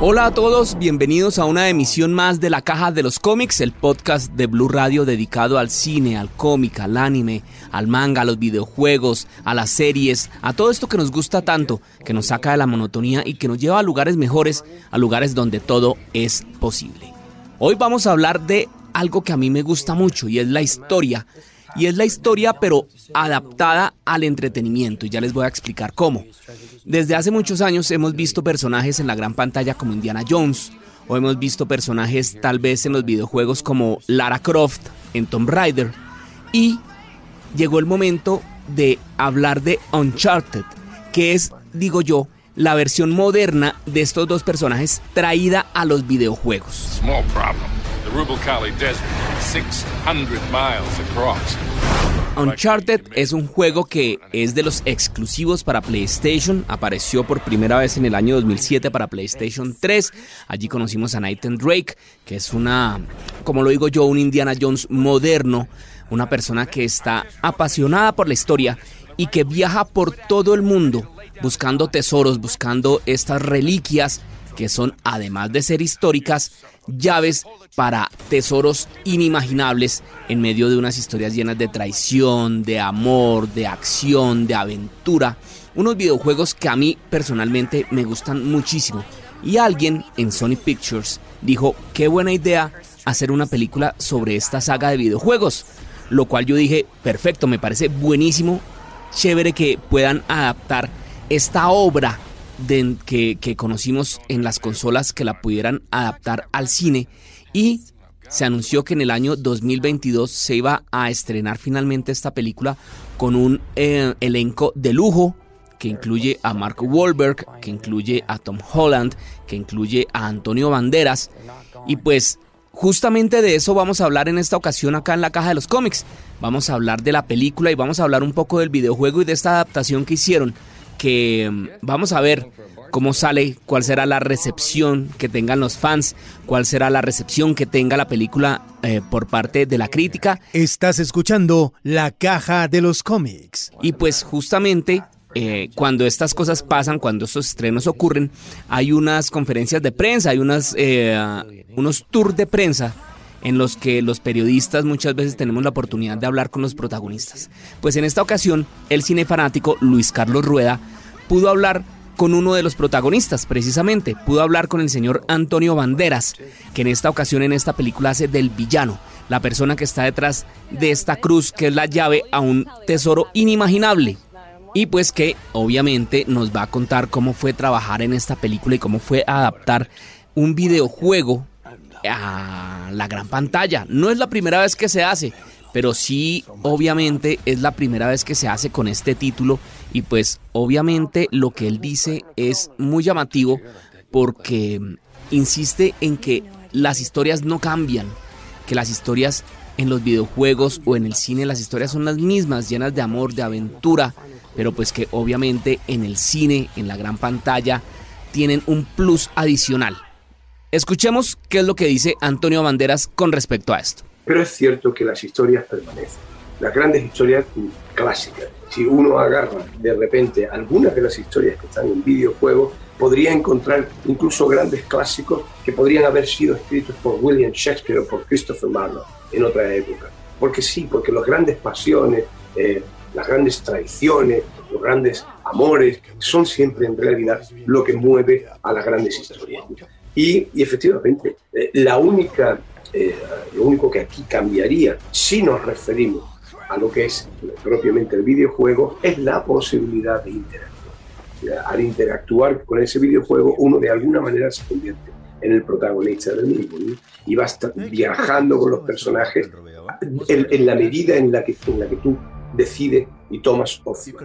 Hola a todos, bienvenidos a una emisión más de La Caja de los Cómics, el podcast de Blue Radio dedicado al cine, al cómic, al anime, al manga, a los videojuegos, a las series, a todo esto que nos gusta tanto, que nos saca de la monotonía y que nos lleva a lugares mejores, a lugares donde todo es posible. Hoy vamos a hablar de algo que a mí me gusta mucho y es la historia y es la historia pero adaptada al entretenimiento y ya les voy a explicar cómo. Desde hace muchos años hemos visto personajes en la gran pantalla como Indiana Jones o hemos visto personajes tal vez en los videojuegos como Lara Croft en Tomb Raider y llegó el momento de hablar de Uncharted, que es, digo yo, la versión moderna de estos dos personajes traída a los videojuegos. Uncharted es un juego que es de los exclusivos para PlayStation. Apareció por primera vez en el año 2007 para PlayStation 3. Allí conocimos a Nathan Drake, que es una, como lo digo yo, un Indiana Jones moderno. Una persona que está apasionada por la historia y que viaja por todo el mundo buscando tesoros, buscando estas reliquias que son, además de ser históricas, llaves para tesoros inimaginables en medio de unas historias llenas de traición, de amor, de acción, de aventura. Unos videojuegos que a mí personalmente me gustan muchísimo. Y alguien en Sony Pictures dijo, qué buena idea hacer una película sobre esta saga de videojuegos. Lo cual yo dije, perfecto, me parece buenísimo, chévere que puedan adaptar esta obra que, conocimos en las consolas que la pudieran adaptar al cine. Y se anunció que en el año 2022 se iba a estrenar finalmente esta película con un eh, elenco de lujo que incluye a Mark Wahlberg, que incluye a Tom Holland, que incluye a Antonio Banderas. Y pues justamente de eso vamos a hablar en esta ocasión acá en la caja de los cómics. Vamos a hablar de la película y vamos a hablar un poco del videojuego y de esta adaptación que hicieron que mm, vamos a ver cómo sale, cuál será la recepción que tengan los fans, cuál será la recepción que tenga la película eh, por parte de la crítica. Estás escuchando La Caja de los Cómics. Y pues justamente eh, cuando estas cosas pasan, cuando estos estrenos ocurren, hay unas conferencias de prensa, hay unas, eh, unos tours de prensa en los que los periodistas muchas veces tenemos la oportunidad de hablar con los protagonistas. Pues en esta ocasión, el cine fanático Luis Carlos Rueda pudo hablar con uno de los protagonistas, precisamente. Pudo hablar con el señor Antonio Banderas, que en esta ocasión en esta película hace del villano, la persona que está detrás de esta cruz, que es la llave a un tesoro inimaginable. Y pues que obviamente nos va a contar cómo fue trabajar en esta película y cómo fue adaptar un videojuego a la gran pantalla. No es la primera vez que se hace, pero sí obviamente es la primera vez que se hace con este título y pues obviamente lo que él dice es muy llamativo porque insiste en que las historias no cambian, que las historias en los videojuegos o en el cine las historias son las mismas, llenas de amor, de aventura, pero pues que obviamente en el cine, en la gran pantalla, tienen un plus adicional. Escuchemos qué es lo que dice Antonio Banderas con respecto a esto. Pero es cierto que las historias permanecen. Las grandes historias clásicas, si uno agarra de repente algunas de las historias que están en videojuegos, podría encontrar incluso grandes clásicos que podrían haber sido escritos por William Shakespeare o por Christopher Marlowe en otra época. Porque sí, porque las grandes pasiones, eh, las grandes traiciones, los grandes amores son siempre en realidad lo que mueve a las grandes historias. Y, efectivamente, eh, la única, eh, lo único que aquí cambiaría, si nos referimos a lo que es propiamente el videojuego es la posibilidad de interactuar. Al interactuar con ese videojuego, uno de alguna manera se convierte en el protagonista del mismo y va a estar viajando con los personajes en, la medida en la que, en la que tú decides y tomas opción.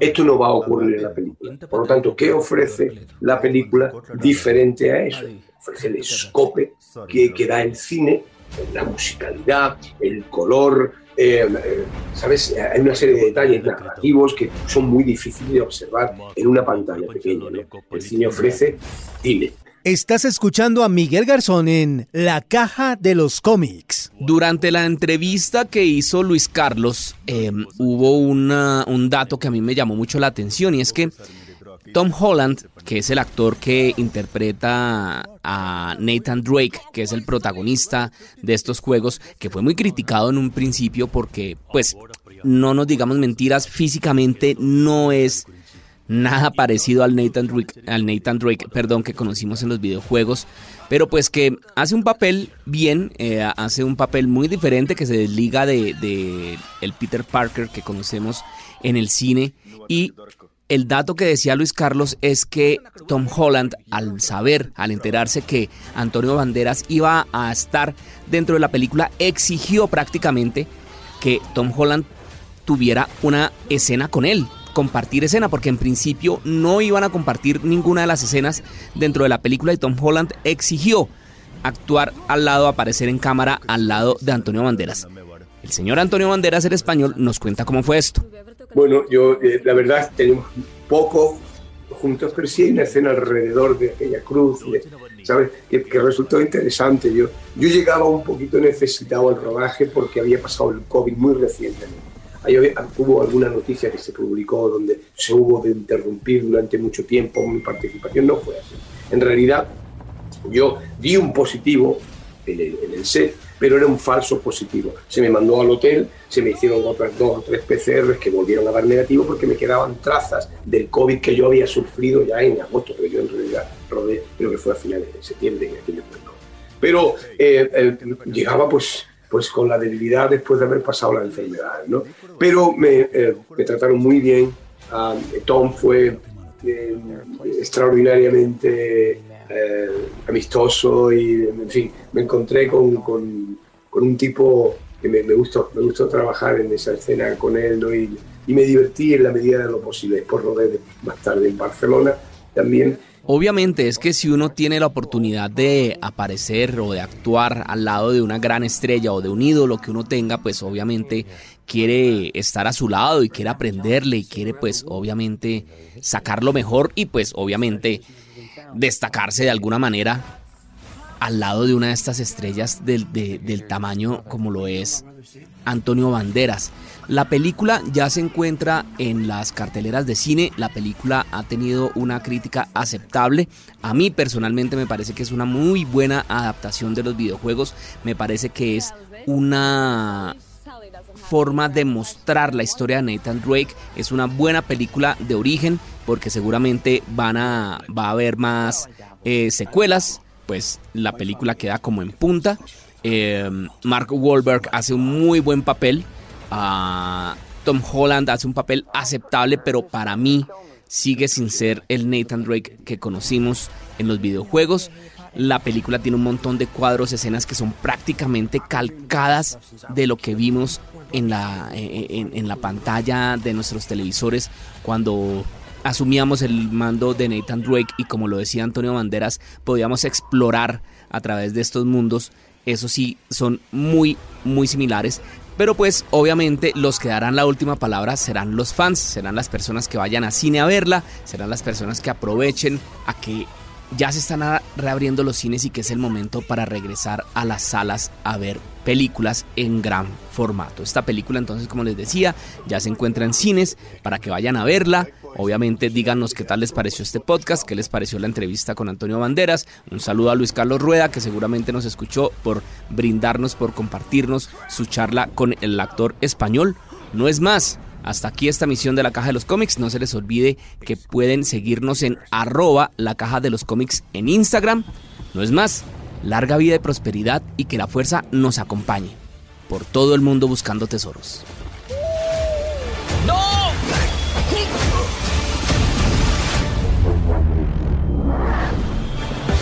Esto no va a ocurrir en la película. Por lo tanto, ¿qué ofrece la película diferente a eso? Ofrece el escope que, que da el cine, la musicalidad, el color, eh, eh, ¿sabes? Hay una serie de detalles narrativos que son muy difíciles de observar en una pantalla pequeña. El cine ofrece cine. Estás escuchando a Miguel Garzón en La Caja de los Cómics. Durante la entrevista que hizo Luis Carlos, em, hubo un dato que a mí me llamó mucho la atención y es que Tom Holland, que es el actor que interpreta a Nathan Drake, que es el protagonista de estos juegos, que fue muy criticado en un principio porque, pues, no nos digamos mentiras, físicamente no es nada parecido al Nathan Drake, al Nathan Drake perdón, que conocimos en los videojuegos, pero pues que hace un papel bien, eh, hace un papel muy diferente que se desliga de, de, el Peter Parker que conocemos en el cine. Y el dato que decía Luis Carlos es que Tom Holland, al saber, al enterarse que Antonio Banderas iba a estar dentro de la película, exigió prácticamente que Tom Holland tuviera una escena con él, compartir escena, porque en principio no iban a compartir ninguna de las escenas dentro de la película y Tom Holland exigió actuar al lado, aparecer en cámara al lado de Antonio Banderas. El señor Antonio Banderas, el español, nos cuenta cómo fue esto. Bueno, yo, eh, la verdad, tenemos poco juntos, pero sí hay una escena alrededor de aquella cruz, ¿sabes? Que, resultó interesante. Yo, yo llegaba un poquito necesitado al rodaje porque había pasado el COVID muy recientemente hubo alguna noticia que se publicó donde se hubo de interrumpir durante mucho tiempo mi participación, no fue así. En realidad, yo di un positivo en el, set, pero era un falso positivo. Se me mandó al hotel, se me hicieron otras dos o tres PCRs que volvieron a dar negativo porque me quedaban trazas del COVID que yo había sufrido ya en agosto, pero yo en realidad rodé, creo que fue a finales de septiembre en aquel. Pero eh, llegaba pues pues con la debilidad después de haber pasado la enfermedad, ¿no? Pero me, eh, me trataron muy bien. Ah, Tom fue eh, extraordinariamente eh, amistoso y, en fin, me encontré con, con, con un tipo que me, me, gustó, me gustó trabajar en esa escena con él, ¿no? Y, y me divertí en la medida de lo posible. Después rodé más tarde en Barcelona también Obviamente es que si uno tiene la oportunidad de aparecer o de actuar al lado de una gran estrella o de un ídolo que uno tenga, pues obviamente quiere estar a su lado y quiere aprenderle y quiere pues obviamente sacar lo mejor y pues obviamente destacarse de alguna manera al lado de una de estas estrellas del, del tamaño como lo es Antonio Banderas. La película ya se encuentra en las carteleras de cine, la película ha tenido una crítica aceptable, a mí personalmente me parece que es una muy buena adaptación de los videojuegos, me parece que es una forma de mostrar la historia de Nathan Drake, es una buena película de origen porque seguramente van a, va a haber más eh, secuelas, pues la película queda como en punta. Eh, Mark Wahlberg hace un muy buen papel. Tom Holland hace un papel aceptable, pero para mí sigue sin ser el Nathan Drake que conocimos en los videojuegos. La película tiene un montón de cuadros, escenas que son prácticamente calcadas de lo que vimos en la, en, la pantalla de nuestros televisores cuando asumíamos el mando de Nathan Drake y como lo decía Antonio Banderas, podíamos explorar a través de estos mundos. Eso sí, son muy, muy similares. Pero pues obviamente los que darán la última palabra serán los fans, serán las personas que vayan a cine a verla, serán las personas que aprovechen a que ya se están reabriendo los cines y que es el momento para regresar a las salas a ver películas en gran formato. Esta película entonces, como les decía, ya se encuentra en cines para que vayan a verla. Obviamente díganos qué tal les pareció este podcast, qué les pareció la entrevista con Antonio Banderas. Un saludo a Luis Carlos Rueda, que seguramente nos escuchó por brindarnos, por compartirnos su charla con el actor español. No es más, hasta aquí esta misión de la Caja de los Cómics. No se les olvide que pueden seguirnos en arroba la Caja de los Cómics en Instagram. No es más, larga vida y prosperidad y que la fuerza nos acompañe por todo el mundo buscando tesoros.